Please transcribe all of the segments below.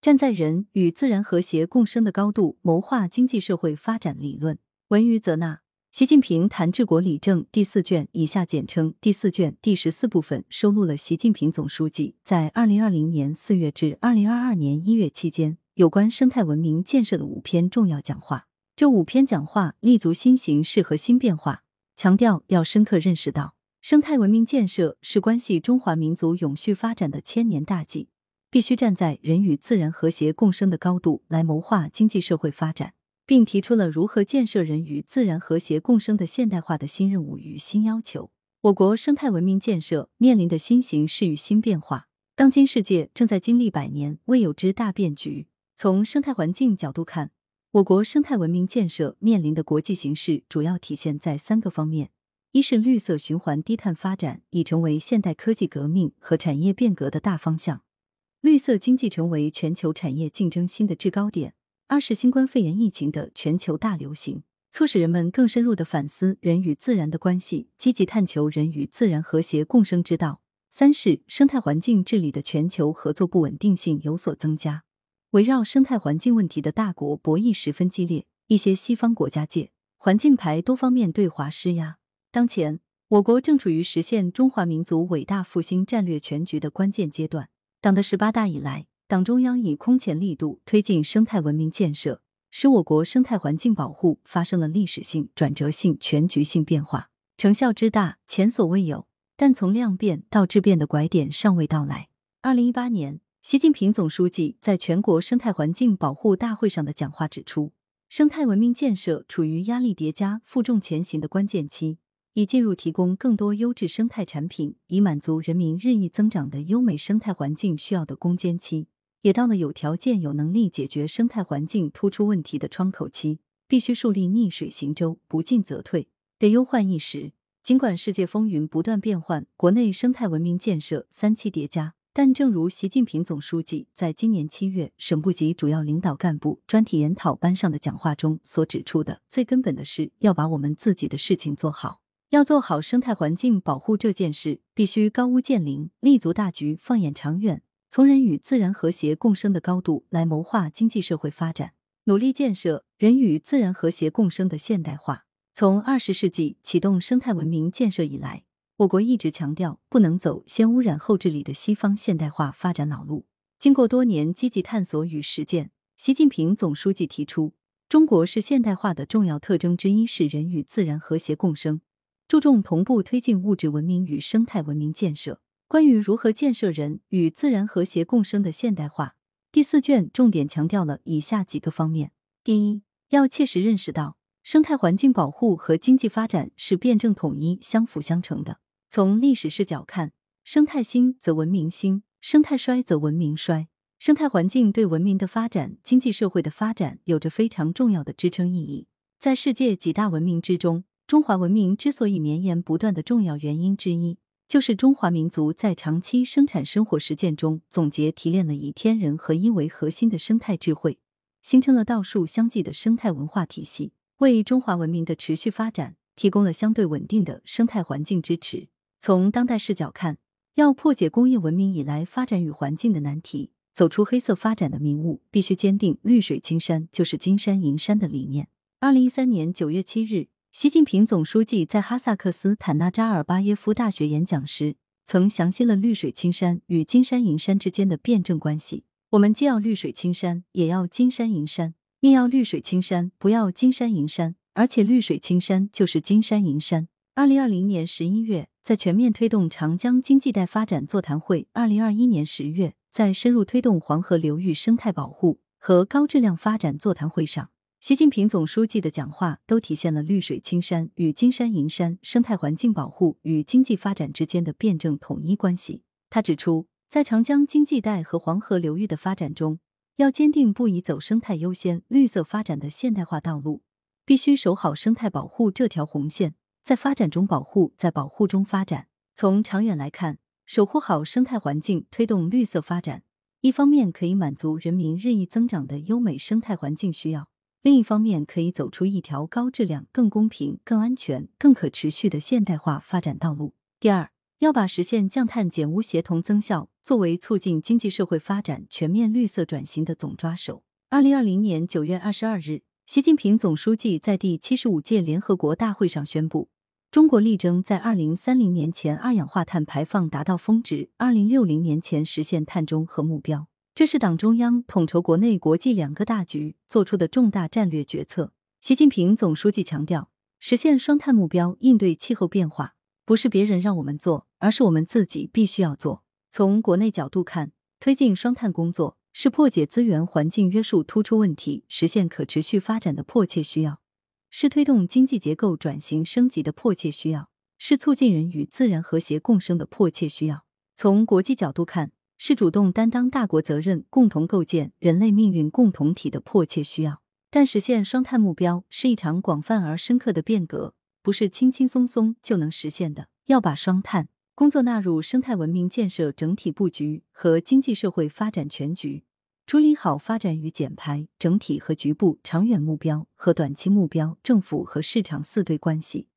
站在人与自然和谐共生的高度谋划经济社会发展理论。文于泽纳，习近平谈治国理政第四卷（以下简称第四卷）第十四部分收录了习近平总书记在二零二零年四月至二零二二年一月期间有关生态文明建设的五篇重要讲话。这五篇讲话立足新形势和新变化，强调要深刻认识到，生态文明建设是关系中华民族永续发展的千年大计。必须站在人与自然和谐共生的高度来谋划经济社会发展，并提出了如何建设人与自然和谐共生的现代化的新任务与新要求。我国生态文明建设面临的新形势与新变化，当今世界正在经历百年未有之大变局。从生态环境角度看，我国生态文明建设面临的国际形势主要体现在三个方面：一是绿色循环低碳发展已成为现代科技革命和产业变革的大方向。绿色经济成为全球产业竞争新的制高点。二是新冠肺炎疫情的全球大流行，促使人们更深入的反思人与自然的关系，积极探求人与自然和谐共生之道。三是生态环境治理的全球合作不稳定性有所增加，围绕生态环境问题的大国博弈十分激烈，一些西方国家借环境牌多方面对华施压。当前，我国正处于实现中华民族伟大复兴战略全局的关键阶段。党的十八大以来，党中央以空前力度推进生态文明建设，使我国生态环境保护发生了历史性、转折性、全局性变化，成效之大前所未有。但从量变到质变的拐点尚未到来。二零一八年，习近平总书记在全国生态环境保护大会上的讲话指出，生态文明建设处于压力叠加、负重前行的关键期。已进入提供更多优质生态产品，以满足人民日益增长的优美生态环境需要的攻坚期，也到了有条件、有能力解决生态环境突出问题的窗口期。必须树立逆水行舟，不进则退，得忧患意识。尽管世界风云不断变换，国内生态文明建设三期叠加，但正如习近平总书记在今年七月省部级主要领导干部专题研讨班上的讲话中所指出的，最根本的是要把我们自己的事情做好。要做好生态环境保护这件事，必须高屋建瓴，立足大局，放眼长远，从人与自然和谐共生的高度来谋划经济社会发展，努力建设人与自然和谐共生的现代化。从二十世纪启动生态文明建设以来，我国一直强调不能走先污染后治理的西方现代化发展老路。经过多年积极探索与实践，习近平总书记提出，中国式现代化的重要特征之一是人与自然和谐共生。注重同步推进物质文明与生态文明建设。关于如何建设人与自然和谐共生的现代化，第四卷重点强调了以下几个方面：第一，要切实认识到生态环境保护和经济发展是辩证统一、相辅相成的。从历史视角看，生态兴则文明兴，生态衰则文明衰。生态环境对文明的发展、经济社会的发展有着非常重要的支撑意义。在世界几大文明之中，中华文明之所以绵延不断的重要原因之一，就是中华民族在长期生产生活实践中总结提炼了以天人合一为核心的生态智慧，形成了道术相继的生态文化体系，为中华文明的持续发展提供了相对稳定的生态环境支持。从当代视角看，要破解工业文明以来发展与环境的难题，走出黑色发展的迷雾，必须坚定“绿水青山就是金山银山”的理念。二零一三年九月七日。习近平总书记在哈萨克斯坦纳扎尔巴耶夫大学演讲时，曾详细了绿水青山与金山银山之间的辩证关系。我们既要绿水青山，也要金山银山；宁要绿水青山，不要金山银山。而且绿水青山就是金山银山。二零二零年十一月，在全面推动长江经济带发展座谈会；二零二一年十月，在深入推动黄河流域生态保护和高质量发展座谈会上。习近平总书记的讲话都体现了绿水青山与金山银山、生态环境保护与经济发展之间的辩证统一关系。他指出，在长江经济带和黄河流域的发展中，要坚定不移走生态优先、绿色发展的现代化道路，必须守好生态保护这条红线，在发展中保护，在保护中发展。从长远来看，守护好生态环境，推动绿色发展，一方面可以满足人民日益增长的优美生态环境需要。另一方面，可以走出一条高质量、更公平、更安全、更可持续的现代化发展道路。第二，要把实现降碳减污协同增效作为促进经济社会发展全面绿色转型的总抓手。二零二零年九月二十二日，习近平总书记在第七十五届联合国大会上宣布，中国力争在二零三零年前二氧化碳排放达到峰值，二零六零年前实现碳中和目标。这是党中央统筹国内国际两个大局做出的重大战略决策。习近平总书记强调，实现双碳目标、应对气候变化，不是别人让我们做。而是我们自己必须要做。从国内角度看，推进双碳工作是破解资源环境约束突出问题、实现可持续发展的迫切需要，是推动经济结构转型升级的迫切需要，是促进人与自然和谐共生的迫切需要。从国际角度看，是主动担当大国责任、共同构建人类命运共同体的迫切需要。但实现双碳目标是一场广泛而深刻的变革，不是轻轻松松就能实现的。要把双碳。工作纳入生态文明建设整体布局和经济社会发展全局，处理好发展与减排整体和局部、长远目标和短期目标、政府和市场四对关系。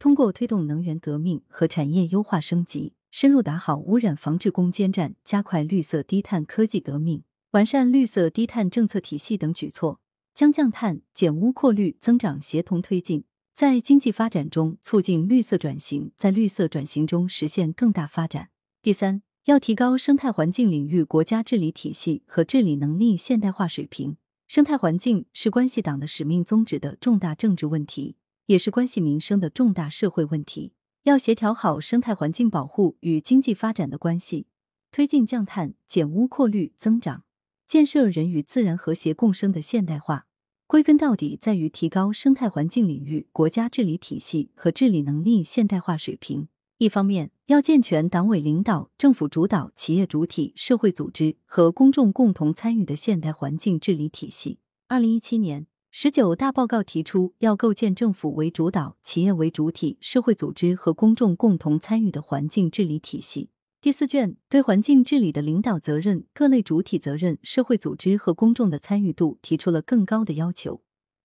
通过推动能源革命和产业优化升级，深入打好污染防治攻坚战，加快绿色低碳科技革命，完善绿色低碳政策体系等举措，将降碳减污扩绿增长协同推进。在经济发展中促进绿色转型，在绿色转型中实现更大发展。第三，要提高生态环境领域国家治理体系和治理能力现代化水平。生态环境是关系党的使命宗旨的重大政治问题，也是关系民生的重大社会问题。要协调好生态环境保护与经济发展的关系，推进降碳减污扩绿增长，建设人与自然和谐共生的现代化。归根到底，在于提高生态环境领域国家治理体系和治理能力现代化水平。一方面，要健全党委领导、政府主导、企业主体、社会组织和公众共同参与的现代环境治理体系。二零一七年十九大报告提出，要构建政府为主导、企业为主体、社会组织和公众共同参与的环境治理体系。第四卷对环境治理的领导责任、各类主体责任、社会组织和公众的参与度提出了更高的要求，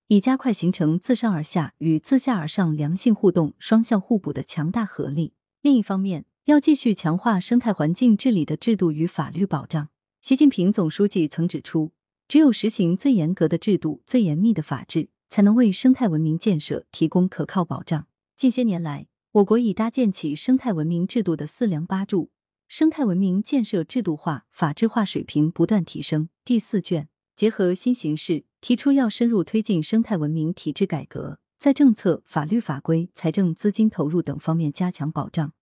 以加快形成自上而下与自下而上良性互动、双向互补的强大合力。另一方面，要继续强化生态环境治理的制度与法律保障。习近平总书记曾指出，只有实行最严格的制度、最严密的法治，才能为生态文明建设提供可靠保障。近些年来，我国已搭建起生态文明制度的四梁八柱。生态文明建设制度化、法治化水平不断提升。第四卷结合新形势，提出要深入推进生态文明体制改革，在政策、法律法规、财政资金投入等方面加强保障，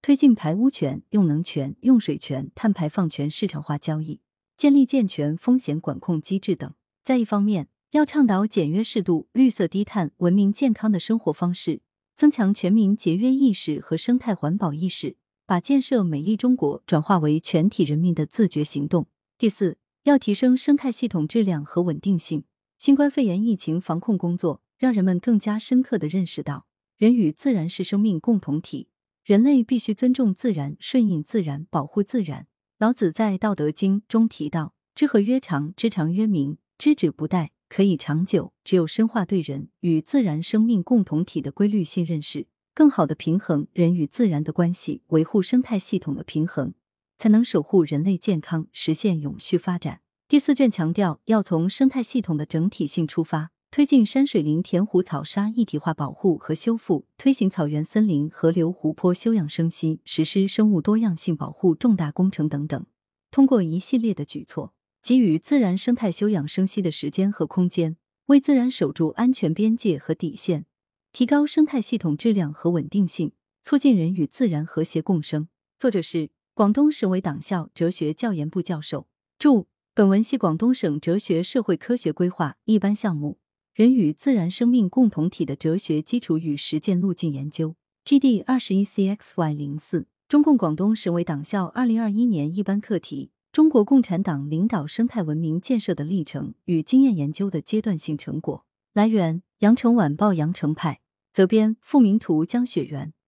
推进排污权、用能权、用水权、碳排放权市场化交易，建立健全风险管控机制等。在一方面，要倡导简约适度、绿色低碳、文明健康的生活方式，增强全民节约意识和生态环保意识。把建设美丽中国转化为全体人民的自觉行动。第四，要提升生态系统质量和稳定性。新冠肺炎疫情防控工作让人们更加深刻的认识到，人与自然是生命共同体，人类必须尊重自然、顺应自然、保护自然。老子在《道德经》中提到：“知和曰长，知常曰明，知止不殆，可以长久。”只有深化对人与自然生命共同体的规律性认识。更好的平衡人与自然的关系，维护生态系统的平衡，才能守护人类健康，实现永续发展。第四卷强调，要从生态系统的整体性出发，推进山水林田湖草沙一体化保护和修复，推行草原森林河流湖泊休养生息，实施生物多样性保护重大工程等等。通过一系列的举措，给予自然生态休养生息的时间和空间，为自然守住安全边界和底线。提高生态系统质量和稳定性，促进人与自然和谐共生。作者是广东省委党校哲学教研部教授。注：本文系广东省哲学社会科学规划一般项目“人与自然生命共同体的哲学基础与实践路径研究 ”，G.D. 二十一 CXY 零四。中共广东省委党校二零二一年一般课题：中国共产党领导生态文明建设的历程与经验研究的阶段性成果。来源：羊城晚报羊城派。责编：付明图，江雪源。